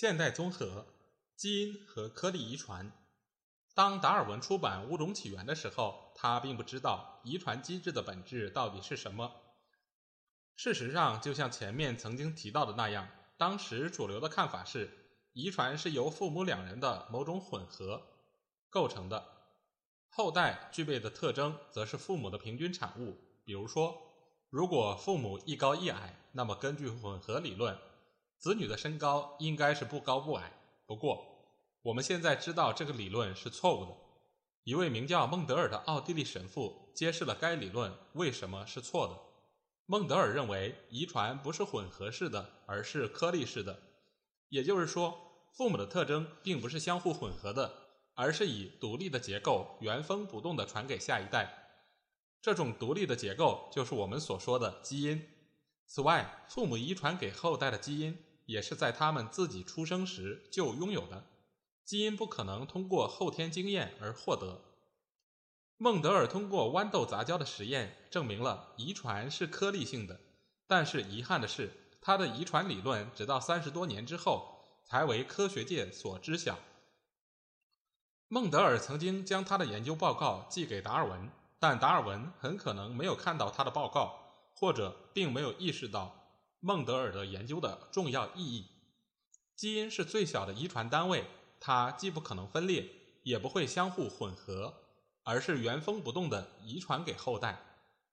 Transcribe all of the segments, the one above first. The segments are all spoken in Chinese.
现代综合基因和颗粒遗传。当达尔文出版《物种起源》的时候，他并不知道遗传机制的本质到底是什么。事实上，就像前面曾经提到的那样，当时主流的看法是，遗传是由父母两人的某种混合构成的。后代具备的特征则是父母的平均产物。比如说，如果父母一高一矮，那么根据混合理论，子女的身高应该是不高不矮。不过，我们现在知道这个理论是错误的。一位名叫孟德尔的奥地利神父揭示了该理论为什么是错的。孟德尔认为，遗传不是混合式的，而是颗粒式的。也就是说，父母的特征并不是相互混合的。而是以独立的结构原封不动地传给下一代，这种独立的结构就是我们所说的基因。此外，父母遗传给后代的基因也是在他们自己出生时就拥有的，基因不可能通过后天经验而获得。孟德尔通过豌豆杂交的实验证明了遗传是颗粒性的，但是遗憾的是，他的遗传理论直到三十多年之后才为科学界所知晓。孟德尔曾经将他的研究报告寄给达尔文，但达尔文很可能没有看到他的报告，或者并没有意识到孟德尔的研究的重要意义。基因是最小的遗传单位，它既不可能分裂，也不会相互混合，而是原封不动地遗传给后代。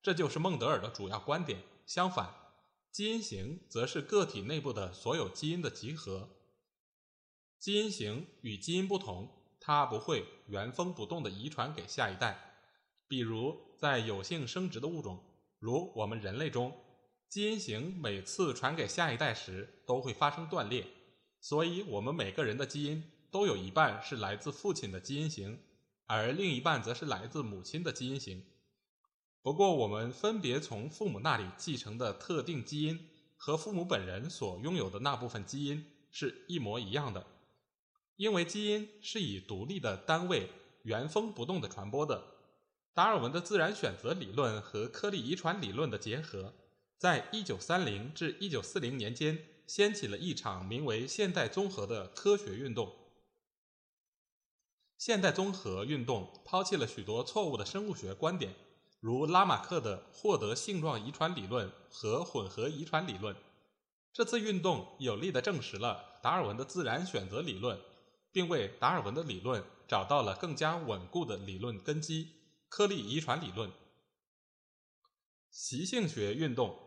这就是孟德尔的主要观点。相反，基因型则是个体内部的所有基因的集合。基因型与基因不同。它不会原封不动地遗传给下一代，比如在有性生殖的物种，如我们人类中，基因型每次传给下一代时都会发生断裂，所以我们每个人的基因都有一半是来自父亲的基因型，而另一半则是来自母亲的基因型。不过，我们分别从父母那里继承的特定基因和父母本人所拥有的那部分基因是一模一样的。因为基因是以独立的单位原封不动的传播的，达尔文的自然选择理论和颗粒遗传理论的结合，在一九三零至一九四零年间掀起了一场名为“现代综合”的科学运动。现代综合运动抛弃了许多错误的生物学观点，如拉马克的获得性状遗传理论和混合遗传理论。这次运动有力地证实了达尔文的自然选择理论。并为达尔文的理论找到了更加稳固的理论根基——颗粒遗传理论。习性学运动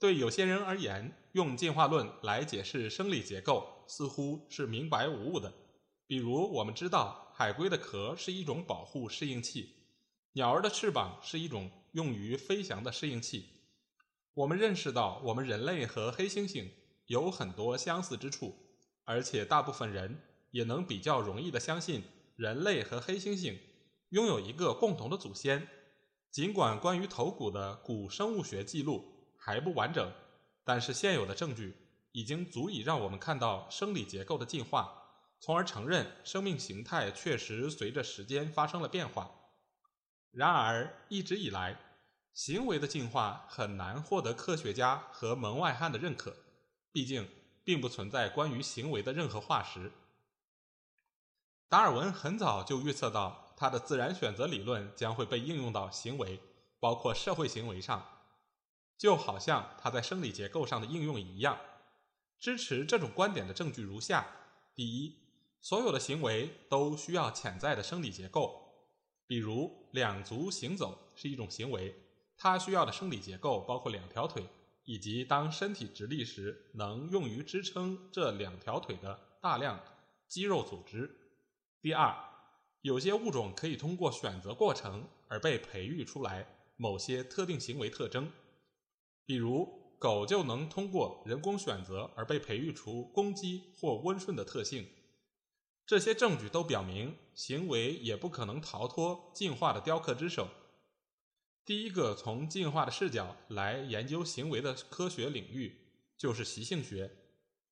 对有些人而言，用进化论来解释生理结构似乎是明白无误的。比如，我们知道海龟的壳是一种保护适应器，鸟儿的翅膀是一种用于飞翔的适应器。我们认识到，我们人类和黑猩猩有很多相似之处，而且大部分人。也能比较容易地相信人类和黑猩猩拥有一个共同的祖先，尽管关于头骨的古生物学记录还不完整，但是现有的证据已经足以让我们看到生理结构的进化，从而承认生命形态确实随着时间发生了变化。然而，一直以来，行为的进化很难获得科学家和门外汉的认可，毕竟并不存在关于行为的任何化石。达尔文很早就预测到，他的自然选择理论将会被应用到行为，包括社会行为上，就好像它在生理结构上的应用一样。支持这种观点的证据如下：第一，所有的行为都需要潜在的生理结构，比如两足行走是一种行为，它需要的生理结构包括两条腿，以及当身体直立时能用于支撑这两条腿的大量肌肉组织。第二，有些物种可以通过选择过程而被培育出来某些特定行为特征，比如狗就能通过人工选择而被培育出攻击或温顺的特性。这些证据都表明，行为也不可能逃脱进化的雕刻之手。第一个从进化的视角来研究行为的科学领域就是习性学，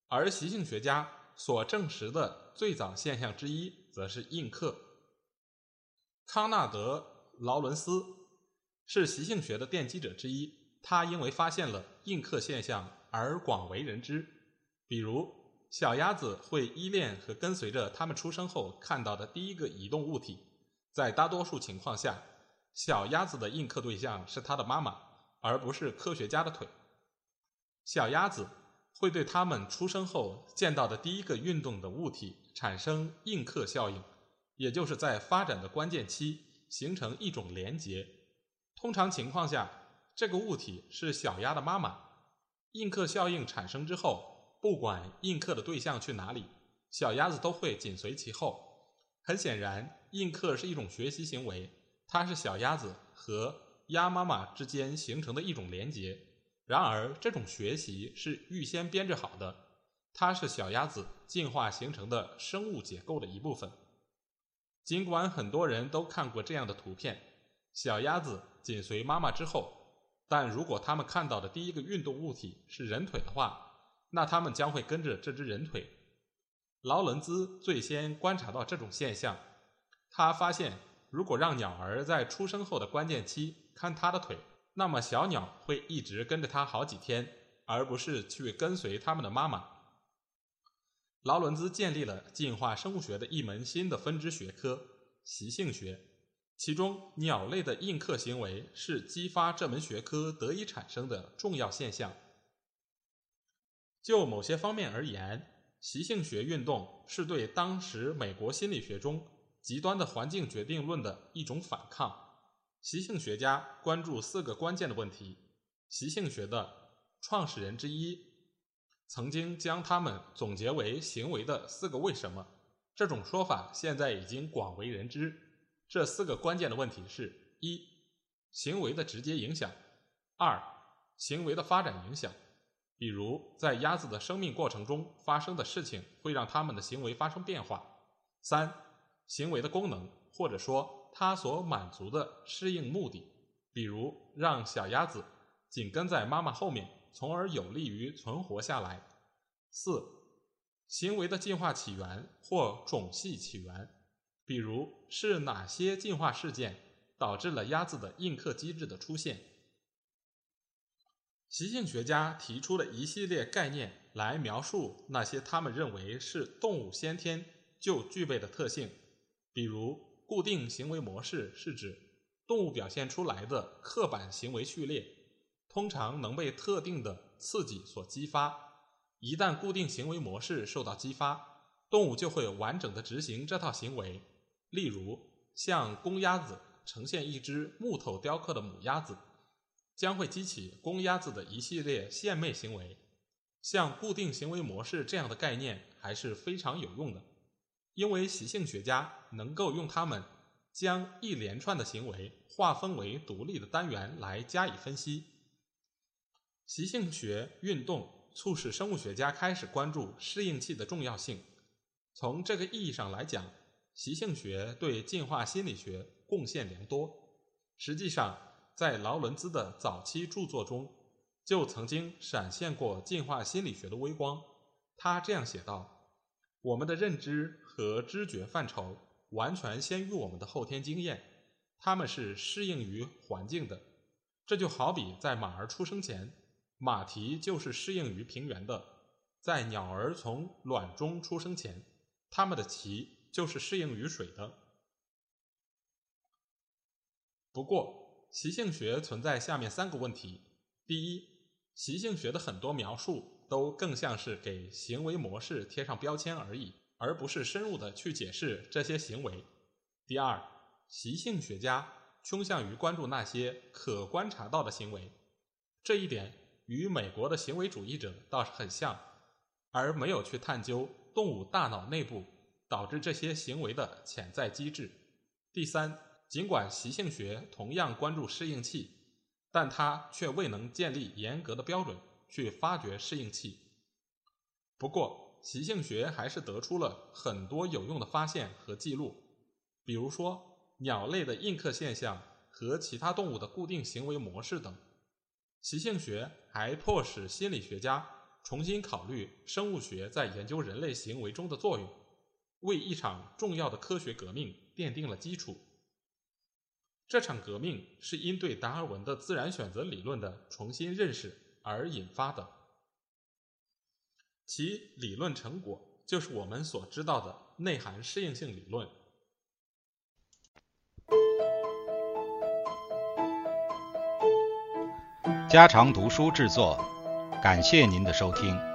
而习性学家所证实的最早现象之一，则是印刻。康纳德·劳伦斯是习性学的奠基者之一，他因为发现了印刻现象而广为人知。比如，小鸭子会依恋和跟随着它们出生后看到的第一个移动物体，在大多数情况下。小鸭子的印刻对象是它的妈妈，而不是科学家的腿。小鸭子会对它们出生后见到的第一个运动的物体产生印刻效应，也就是在发展的关键期形成一种连结。通常情况下，这个物体是小鸭的妈妈。印刻效应产生之后，不管印刻的对象去哪里，小鸭子都会紧随其后。很显然，印刻是一种学习行为。它是小鸭子和鸭妈妈之间形成的一种连结。然而，这种学习是预先编制好的，它是小鸭子进化形成的生物结构的一部分。尽管很多人都看过这样的图片，小鸭子紧随妈妈之后，但如果他们看到的第一个运动物体是人腿的话，那他们将会跟着这只人腿。劳伦兹最先观察到这种现象，他发现。如果让鸟儿在出生后的关键期看它的腿，那么小鸟会一直跟着它好几天，而不是去跟随它们的妈妈。劳伦兹建立了进化生物学的一门新的分支学科——习性学，其中鸟类的印刻行为是激发这门学科得以产生的重要现象。就某些方面而言，习性学运动是对当时美国心理学中。极端的环境决定论的一种反抗。习性学家关注四个关键的问题。习性学的创始人之一曾经将它们总结为行为的四个为什么。这种说法现在已经广为人知。这四个关键的问题是：一、行为的直接影响；二、行为的发展影响，比如在鸭子的生命过程中发生的事情会让它们的行为发生变化；三、行为的功能，或者说它所满足的适应目的，比如让小鸭子紧跟在妈妈后面，从而有利于存活下来。四、行为的进化起源或种系起源，比如是哪些进化事件导致了鸭子的印刻机制的出现。习性学家提出了一系列概念来描述那些他们认为是动物先天就具备的特性。比如，固定行为模式是指动物表现出来的刻板行为序列，通常能被特定的刺激所激发。一旦固定行为模式受到激发，动物就会完整的执行这套行为。例如，向公鸭子呈现一只木头雕刻的母鸭子，将会激起公鸭子的一系列献媚行为。像固定行为模式这样的概念还是非常有用的。因为习性学家能够用它们将一连串的行为划分为独立的单元来加以分析。习性学运动促使生物学家开始关注适应器的重要性。从这个意义上来讲，习性学对进化心理学贡献良多。实际上，在劳伦兹的早期著作中，就曾经闪现过进化心理学的微光。他这样写道。我们的认知和知觉范畴完全先于我们的后天经验，它们是适应于环境的。这就好比在马儿出生前，马蹄就是适应于平原的；在鸟儿从卵中出生前，它们的鳍就是适应于水的。不过，习性学存在下面三个问题：第一，习性学的很多描述。都更像是给行为模式贴上标签而已，而不是深入的去解释这些行为。第二，习性学家倾向于关注那些可观察到的行为，这一点与美国的行为主义者倒是很像，而没有去探究动物大脑内部导致这些行为的潜在机制。第三，尽管习性学同样关注适应器，但它却未能建立严格的标准。去发掘适应器。不过，习性学还是得出了很多有用的发现和记录，比如说鸟类的印刻现象和其他动物的固定行为模式等。习性学还迫使心理学家重新考虑生物学在研究人类行为中的作用，为一场重要的科学革命奠定了基础。这场革命是因对达尔文的自然选择理论的重新认识而引发的，其理论成果就是我们所知道的内涵适应性理论。家常读书制作，感谢您的收听。